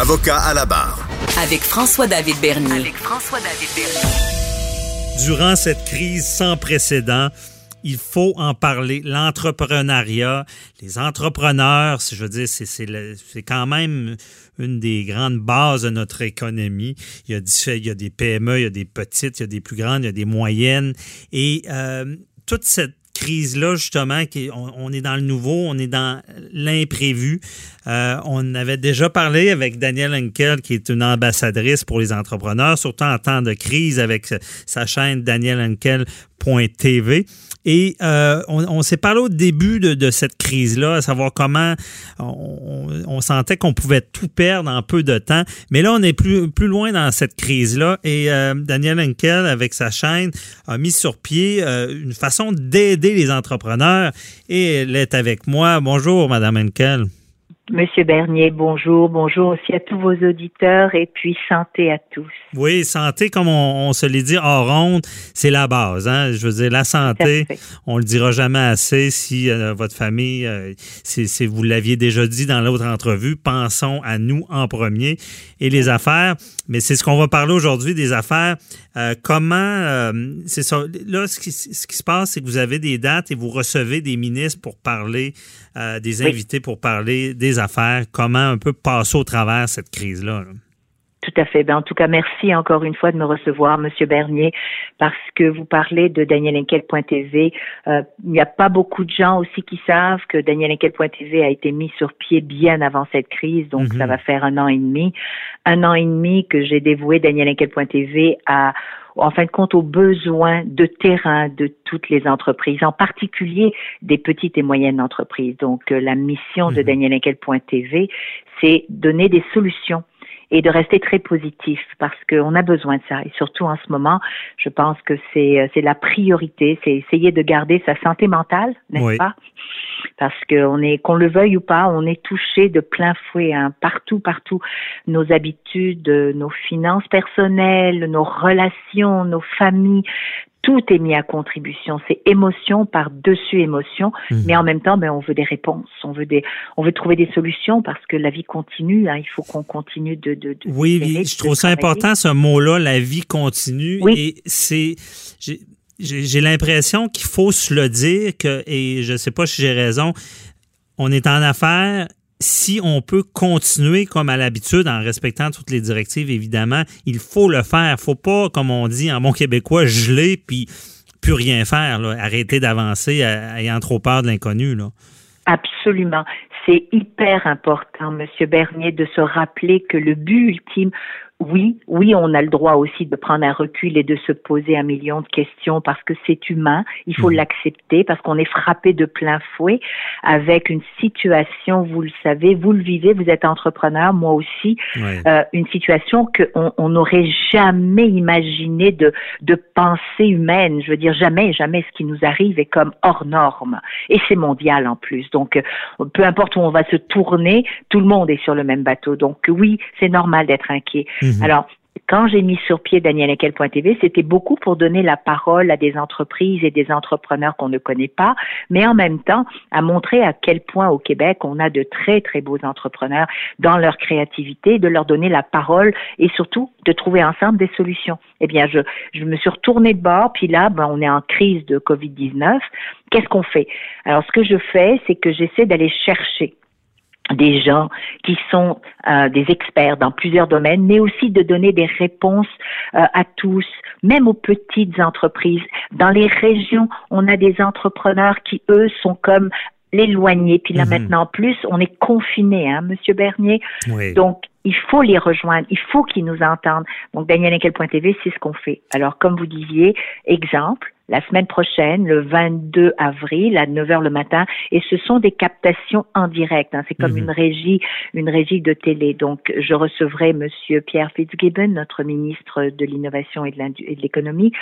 Avocat à la barre. Avec François-David Bernier. avec François-David Bernier. Durant cette crise sans précédent, il faut en parler. L'entrepreneuriat, les entrepreneurs, je veux dire, c'est, c'est, le- c'est quand même une des grandes bases de notre économie. Il y, a, diffé- il y a des PME, il y a des petites, il y a des plus grandes, il y a des moyennes. Et euh, toute cette crise-là, justement, qui, on, on est dans le nouveau, on est dans l'imprévu. Euh, on avait déjà parlé avec Danielle Henkel, qui est une ambassadrice pour les entrepreneurs, surtout en temps de crise avec sa chaîne danielhenkel.tv. Et euh, on, on s'est parlé au début de, de cette crise-là, à savoir comment on, on sentait qu'on pouvait tout perdre en peu de temps. Mais là, on est plus, plus loin dans cette crise-là. Et euh, Daniel Henkel, avec sa chaîne, a mis sur pied euh, une façon d'aider les entrepreneurs. Et elle est avec moi. Bonjour, Madame Henkel. Monsieur Bernier, bonjour, bonjour aussi à tous vos auditeurs et puis santé à tous. Oui, santé, comme on, on se l'est dit hors ronde, c'est la base. Hein? Je veux dire, la santé, on le dira jamais assez si euh, votre famille, euh, si, si vous l'aviez déjà dit dans l'autre entrevue, pensons à nous en premier et les affaires. Mais c'est ce qu'on va parler aujourd'hui des affaires. Euh, comment, euh, c'est ça. Là, ce qui, ce qui se passe, c'est que vous avez des dates et vous recevez des ministres pour parler, euh, des Oui. invités pour parler des affaires. Comment un peu passer au travers cette crise-là. là? Tout à fait. Ben, en tout cas, merci encore une fois de me recevoir, Monsieur Bernier, parce que vous parlez de DanielEnquel.tv. Euh, il n'y a pas beaucoup de gens aussi qui savent que DanielEnquel.tv a été mis sur pied bien avant cette crise, donc Mhm. ça va faire un an et demi. Un an et demi que j'ai dévoué DanielEnquel.tv à en fin de compte aux besoins de terrain de toutes les entreprises, en particulier des petites et moyennes entreprises. Donc, euh, la mission de Mhm. DanielEnquel.tv, c'est donner des solutions et de rester très positif parce qu'on a besoin de ça. Et surtout en ce moment, je pense que c'est euh, c'est la priorité, c'est essayer de garder sa santé mentale, n'est-ce Oui. pas? Parce qu'on est, qu'on le veuille ou pas, on est touché de plein fouet, hein, partout, partout. Nos habitudes, nos finances personnelles, nos relations, nos familles, tout est mis à contribution. C'est émotion par dessus émotion, Mhm. mais en même temps, ben, on veut des réponses, on veut des, on veut trouver des solutions parce que la vie continue. hein, il faut qu'on continue de, de, de Oui, je trouve ça important ce mot-là, la vie continue. Oui. Et c'est, j'ai l'impression qu'il faut se le dire que, et je sais pas si j'ai raison, on est en affaires. Si on peut continuer comme à l'habitude en respectant toutes les directives, évidemment, il faut le faire. Faut pas, comme on dit en bon québécois, geler puis plus rien faire, arrêter d'avancer ayant trop peur de l'inconnu. Absolument. C'est hyper important, Monsieur Bernier, de se rappeler que le but ultime, oui, oui, on a le droit aussi de prendre un recul et de se poser un million de questions parce que c'est humain. Il faut Mhm. l'accepter parce qu'on est frappé de plein fouet avec une situation, vous le savez, vous le vivez, vous êtes entrepreneur, moi aussi, Ouais. euh, une situation qu'on on n'aurait jamais imaginé de, de pensée humaine. Je veux dire, jamais, jamais ce qui nous arrive est comme hors norme. Et c'est mondial en plus. Donc, euh, peu importe où on va se tourner, tout le monde est sur le même bateau. Donc, oui, c'est normal d'être inquiet. Mhm. Alors, quand j'ai mis sur pied DanielEnquel.tv, c'était beaucoup pour donner la parole à des entreprises et des entrepreneurs qu'on ne connaît pas, mais en même temps à montrer à quel point au Québec on a de très très beaux entrepreneurs dans leur créativité, de leur donner la parole et surtout de trouver ensemble des solutions. Eh bien, je, je me suis retournée de bord, puis là, ben, on est en crise de Covid-19. Qu'est-ce qu'on fait? Alors, ce que je fais, c'est que j'essaie d'aller chercher des gens qui sont euh, des experts dans plusieurs domaines, mais aussi de donner des réponses euh, à tous, même aux petites entreprises. Dans les régions, on a des entrepreneurs qui, eux, sont comme l'éloigné. Puis là, Mhm. maintenant, en plus, on est confiné, hein, Monsieur Bernier. Oui. Donc, il faut les rejoindre, il faut qu'ils nous entendent. Donc, DanielEnquel.tv, c'est ce qu'on fait. Alors, comme vous disiez, exemple, la semaine prochaine, le 22 avril, à 9 h le matin, et ce sont des captations en direct. Hein. C'est comme Mhm. une régie, une régie de télé. Donc, je recevrai Monsieur Pierre Fitzgibbon, notre ministre de l'innovation et de l'économie,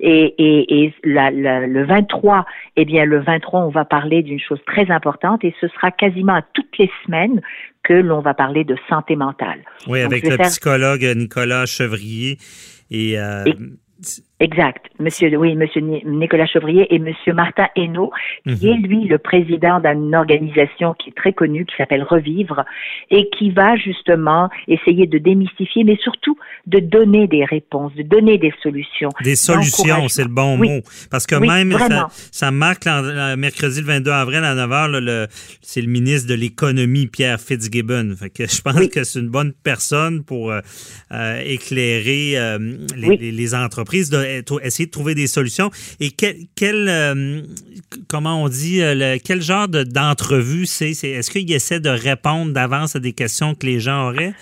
et, et, et la- la- le 23, eh bien, le 23, on va parler d'une chose très importante, et ce sera quasiment à toutes les semaines que l'on va parler de santé mentale. Oui, Donc, avec le faire- psychologue Nicolas Chevrier. Et, euh, Et- Exact. Monsieur, oui, Monsieur Ni- Nicolas Chevrier et Monsieur Martin Hainaut, qui Mhm. est lui le président d'une organisation qui est très connue, qui s'appelle Revivre, et qui va justement essayer de démystifier, mais surtout de donner des réponses, de donner des solutions. Des solutions, c'est le bon Oui. mot. Parce que Oui, même, ça, marque mercredi le 22 avril à 9 h, le, c'est le ministre de l'Économie, Pierre Fitzgibbon. Fait que je pense Oui. que c'est une bonne personne pour euh, euh, éclairer euh, les, Oui. les- les entreprises, de, essayer de trouver des solutions. Et quel, quel euh, comment on dit, euh, quel genre de- d'entrevue c'est? c'est Est-ce qu'il essaie de répondre d'avance à des questions que les gens auraient?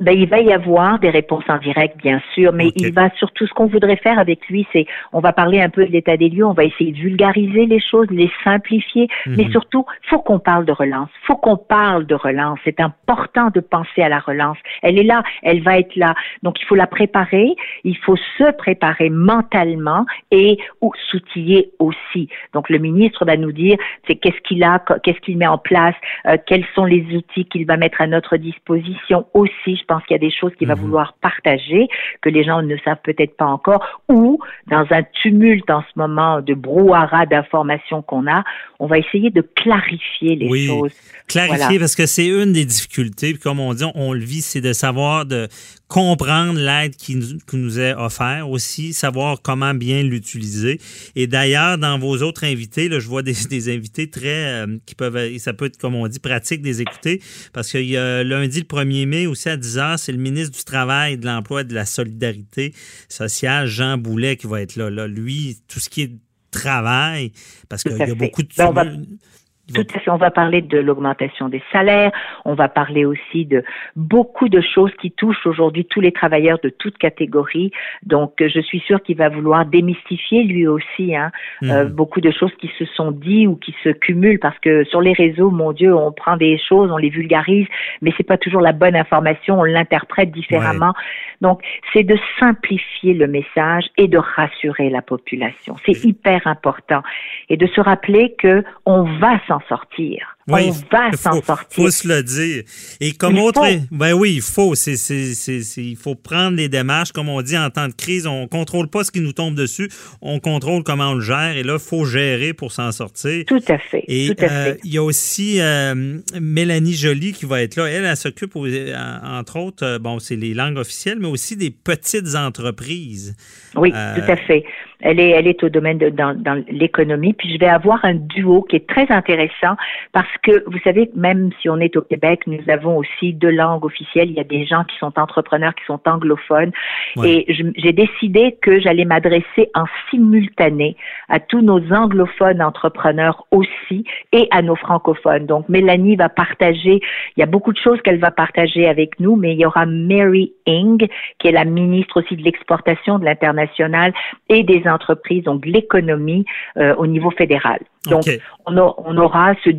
Ben, il va y avoir des réponses en direct, bien sûr, mais il va surtout, ce qu'on voudrait faire avec lui, c'est, on va parler un peu de l'état des lieux, on va essayer de vulgariser les choses, les simplifier, mais Mhm. surtout, faut qu'on parle de relance, faut qu'on parle de relance. C'est important de penser à la relance. Elle est là, elle va être là. Donc, il faut la préparer, il faut se préparer mentalement et ou s'outiller aussi. Donc, le ministre va nous dire, c'est qu'est-ce qu'il a, qu'est-ce qu'il met en place, euh, quels sont les outils qu'il va mettre à notre disposition aussi. Je pense qu'il y a des choses qu'il va Mhm. vouloir partager que les gens ne savent peut-être pas encore ou dans un tumulte en ce moment de brouhaha d'informations qu'on a, on va essayer de clarifier les Oui. choses. Clarifier, Voilà. parce que c'est une des difficultés, puis comme on dit, on le vit, c'est de savoir, de comprendre l'aide qui nous, qui nous est offerte aussi, savoir comment bien l'utiliser. Et d'ailleurs, dans vos autres invités, là, je vois des, des invités très, euh, qui peuvent, et ça peut être, comme on dit, pratique des écouter, parce qu'il y a lundi le 1er mai aussi à 10h, c'est le ministre du Travail, de l'Emploi et de la Solidarité sociale, Jean Boulet, qui va être là. là. Lui, tout ce qui est travail, parce qu'il y a fait. beaucoup de... Ben, Tout à fait. On va parler de l'augmentation des salaires. On va parler aussi de beaucoup de choses qui touchent aujourd'hui tous les travailleurs de toutes catégories. Donc, je suis sûre qu'il va vouloir démystifier lui aussi hein, euh, Mhm. beaucoup de choses qui se sont dites ou qui se cumulent parce que sur les réseaux, mon Dieu, on prend des choses, on les vulgarise, mais c'est pas toujours la bonne information. On l'interprète différemment. Donc, c'est de simplifier le message et de rassurer la population. C'est hyper important et de se rappeler que on va s'en sortir. Oui, on va s'en sortir. faut se le dire. Et comme Il autre, faut. ben oui, il faut. C'est, c'est, c'est, c'est- il faut prendre les démarches. Comme on dit en temps de crise, on contrôle pas ce qui nous tombe dessus, on contrôle comment on le gère. Et là, il faut gérer pour s'en sortir. Tout à fait. Et tout à euh, fait. il y a aussi euh, Mélanie Joly qui va être là. Elle, elle s'occupe, en- entre autres, euh, bon, c'est les langues officielles, mais aussi des petites entreprises. Oui, euh, tout à fait. Elle est, elle est au domaine de dans, dans l'économie. Puis je vais avoir un duo qui est très intéressant parce que vous savez, même si on est au Québec, nous avons aussi deux langues officielles. Il y a des gens qui sont entrepreneurs, qui sont anglophones. Ouais. Et j'ai décidé que j'allais m'adresser en simultané à tous nos anglophones entrepreneurs aussi et à nos francophones. Donc Mélanie va partager. Il y a beaucoup de choses qu'elle va partager avec nous, mais il y aura Mary Ing, qui est la ministre aussi de l'exportation, de l'international et des entreprises, donc de l'économie euh, au niveau fédéral. Donc, on, a- on aura ce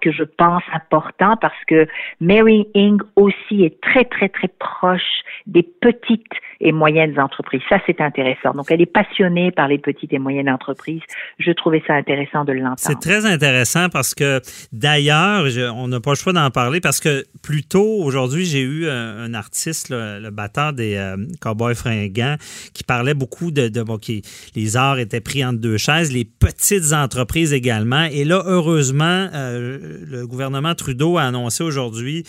que je pense important parce que Mary Ing aussi est très, très, très proche des petites et moyennes entreprises. Ça, c'est intéressant. Donc, elle est passionnée par les petites et moyennes entreprises. Je trouvais ça intéressant de l'entendre. C'est très intéressant parce que d'ailleurs, on n'a pas le choix d'en parler parce que plus tôt aujourd'hui, j'ai eu un, un artiste, là, le batteur des euh, Cowboys fringants, qui parlait beaucoup de, de bon, qui- les arts étaient pris entre deux chaises, les petites entreprises également. Et là, heureusement, euh, le gouvernement Trudeau a annoncé aujourd'hui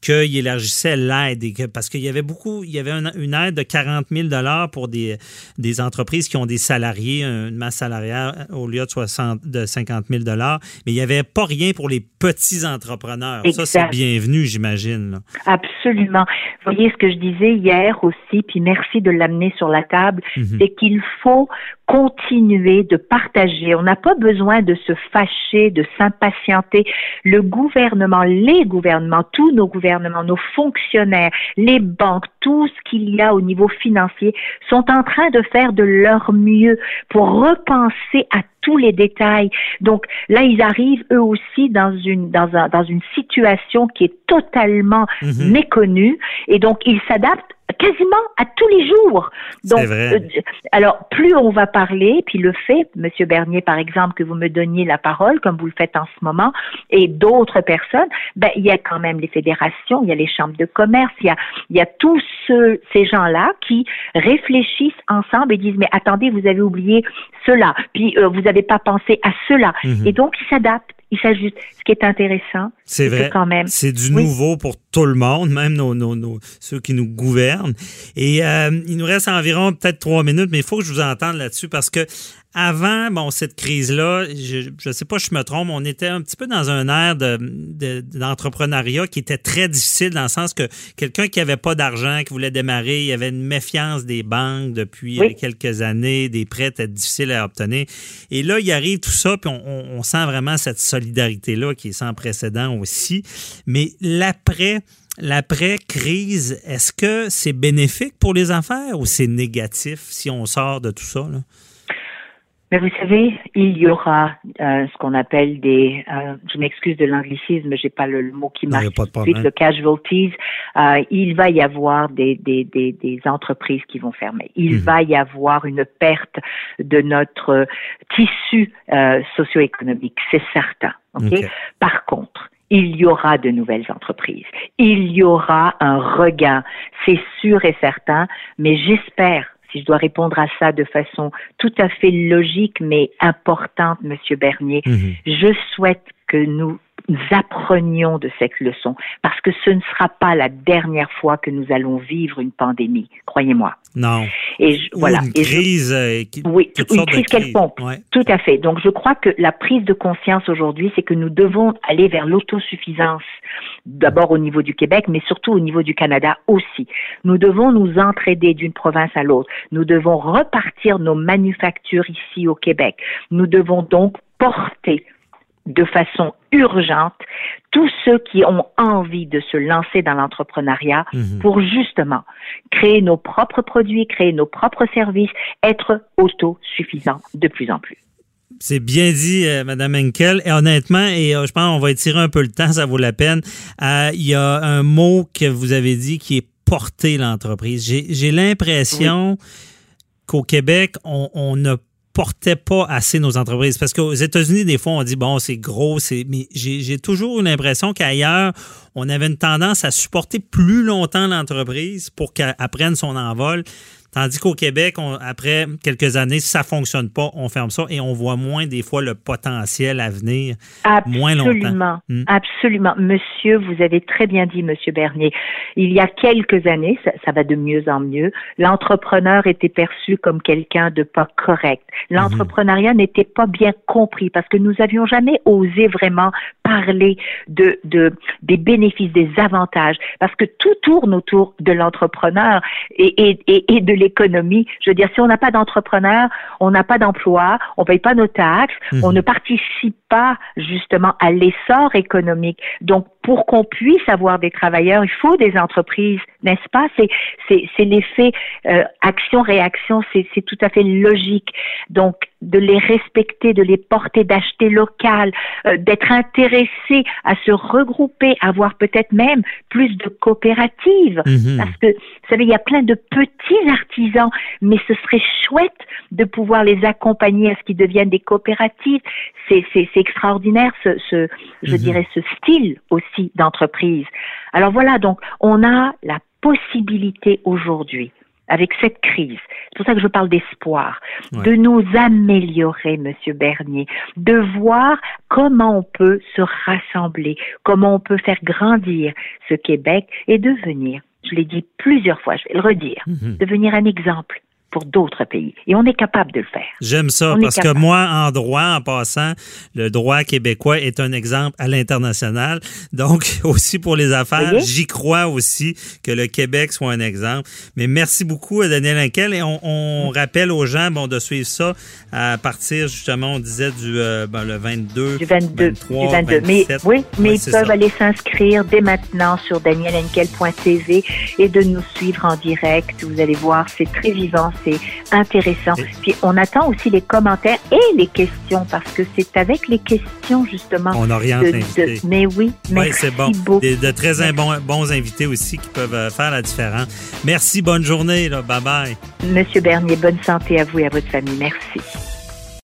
qu'il élargissait l'aide parce qu'il y avait beaucoup, il y avait une, une aide de 40 000 dollars pour des, des entreprises qui ont des salariés, une masse salariale au lieu de 60 de 50 000 dollars, mais il n'y avait pas rien pour les petits entrepreneurs. Ça, c'est bienvenu, j'imagine. Absolument. Vous voyez ce que je disais hier aussi, puis merci de l'amener sur la table, Mhm. c'est qu'il faut continuer de partager. On n'a pas besoin de se fâcher, de s'impatienter. Le gouvernement, les gouvernements, tous nos gouvernements, nos fonctionnaires, les banques, tout ce qu'il y a au niveau financier, sont en train de faire de leur mieux pour repenser à tous les détails. Donc là, ils arrivent eux aussi dans une dans un, dans une situation qui est totalement Mhm. méconnue et donc ils s'adaptent quasiment à tous les jours. Donc, vrai. euh, alors plus on va parler, puis le fait, Monsieur Bernier, par exemple, que vous me donniez la parole, comme vous le faites en ce moment, et d'autres personnes, ben il y a quand même les fédérations, il y a les chambres de commerce, il y a il y a tous ceux, ces gens-là qui réfléchissent ensemble et disent mais attendez, vous avez oublié cela, puis euh, vous n'avez pas pensé à cela, Mhm. et donc ils s'adaptent, ils s'ajustent. Ce qui est intéressant, C'est vrai. quand même. C'est du Oui. nouveau pour tout le monde, même nos, nos, nos- ceux qui nous gouvernent. Et euh, il nous reste environ peut-être trois minutes, mais il faut que je vous entende là-dessus parce que avant, bon, cette crise-là, je ne sais pas si je me trompe, on était un petit peu dans un air de- de- d'entrepreneuriat qui était très difficile dans le sens que quelqu'un qui avait pas d'argent, qui voulait démarrer, il y avait une méfiance des banques depuis Oui. quelques années, des prêts étaient difficiles à obtenir. Et là, il arrive tout ça, puis on, on- on sent vraiment cette solidarité-là qui est sans précédent aussi. Mais l'après, l'après-crise, est-ce que c'est bénéfique pour les affaires ou c'est négatif si on sort de tout ça? là? Mais vous savez, il y aura euh, ce qu'on appelle des, euh, je m'excuse de l'anglicisme, j'ai pas le, le mot qui de tout de suite, problème. le casualties. Euh, il va y avoir des, des, des, des entreprises qui vont fermer. Il Mhm. va y avoir une perte de notre tissu euh, socio-économique, c'est certain. ok? Ok. Par contre, il y aura de nouvelles entreprises. Il y aura un regain, c'est sûr et certain, mais j'espère, si je dois répondre à ça de façon tout à fait logique mais importante, Monsieur Bernier, Mhm. je souhaite que nous apprenions de cette leçon parce que ce ne sera pas la dernière fois que nous allons vivre une pandémie, croyez-moi. Non. Et je, voilà. une Et je- crise. euh, qui- oui, une crise quelconque. Ouais. Tout à fait. Donc, je crois que la prise de conscience aujourd'hui, c'est que nous devons aller vers l'autosuffisance, d'abord au niveau du Québec, mais surtout au niveau du Canada aussi. Nous devons nous entraider d'une province à l'autre. Nous devons repartir nos manufactures ici au Québec. Nous devons donc porter de façon urgente tous ceux qui ont envie de se lancer dans l'entrepreneuriat Mhm. pour justement créer nos propres produits, créer nos propres services, être autosuffisants de plus en plus. C'est bien dit, euh, Madame Henkel. Et honnêtement, et euh, je pense qu'on va étirer un peu le temps, ça vaut la peine. Euh, Il y a un mot que vous avez dit qui est porter l'entreprise. J'ai- l'impression qu'au Québec, on, ne portait pas assez nos entreprises. Parce qu'aux États-Unis, des fois, on dit, bon, c'est gros, c'est. Mais j'ai toujours eu l'impression qu'ailleurs, on avait une tendance à supporter plus longtemps l'entreprise pour qu'elle prenne son envol. Tandis qu'au Québec, on- après quelques années, si ça fonctionne pas, on ferme ça et on voit moins des fois le potentiel à venir. Moins longtemps. Absolument, Hmm. absolument. Monsieur, vous avez très bien dit, Monsieur Bernier. Il y a quelques années, ça, ça va de mieux en mieux. L'entrepreneur était perçu comme quelqu'un de pas correct. L'entrepreneuriat n'était pas bien compris parce que nous avions jamais osé vraiment parler de, de des bénéfices, des avantages, parce que tout tourne autour de l'entrepreneur et, et, et, et de l'économie. Je veux dire, si on n'a pas d'entrepreneur, on n'a pas d'emploi, on paye pas nos taxes, Mhm. on ne participe pas justement à l'essor économique. Donc, pour qu'on puisse avoir des travailleurs, il faut des entreprises, n'est-ce pas? C'est c'est c'est l'effet euh, action-réaction, c'est c'est tout à fait logique. Donc, de les respecter, de les porter, d'acheter local, euh, d'être intéressé à se regrouper, avoir peut-être même plus de coopératives. Mhm. Parce que, vous savez, il y a plein de petits artisans, mais ce serait chouette de pouvoir les accompagner à ce qu'ils deviennent des coopératives. C'est, c'est, c'est extraordinaire, ce, ce je Mhm. dirais, ce style aussi d'entreprise. Alors voilà, donc, on a la possibilité aujourd'hui, avec cette crise, c'est pour ça que je parle d'espoir, Ouais. de nous améliorer, Monsieur Bernier, de voir comment on peut se rassembler, comment on peut faire grandir ce Québec et devenir, je l'ai dit plusieurs fois, je vais le redire, Mhm. devenir un exemple, pour d'autres pays. Et on est capable de le faire. J'aime ça parce que moi, en droit, en passant, le droit québécois est un exemple à l'international. Donc, aussi pour les affaires, j'y crois aussi que le Québec soit un exemple. Mais merci beaucoup, Daniel Inkel. Et on, rappelle aux gens bon, de suivre ça à partir, justement, on disait du euh, ben, le 22, du 22, 23, du 22. mais, oui, mais ils peuvent aller s'inscrire dès maintenant sur danielenkel.tv et de nous suivre en direct. Vous allez voir, c'est très vivant, c'est intéressant. Puis on attend aussi les commentaires et les questions parce que c'est avec les questions justement. On rien de, Mais oui, merci c'est bon. Beaucoup. De, très bons, bons invités aussi qui peuvent euh, faire la différence. Merci, bonne journée, là. bye bye. Monsieur Bernier, bonne santé à vous et à votre famille. Merci.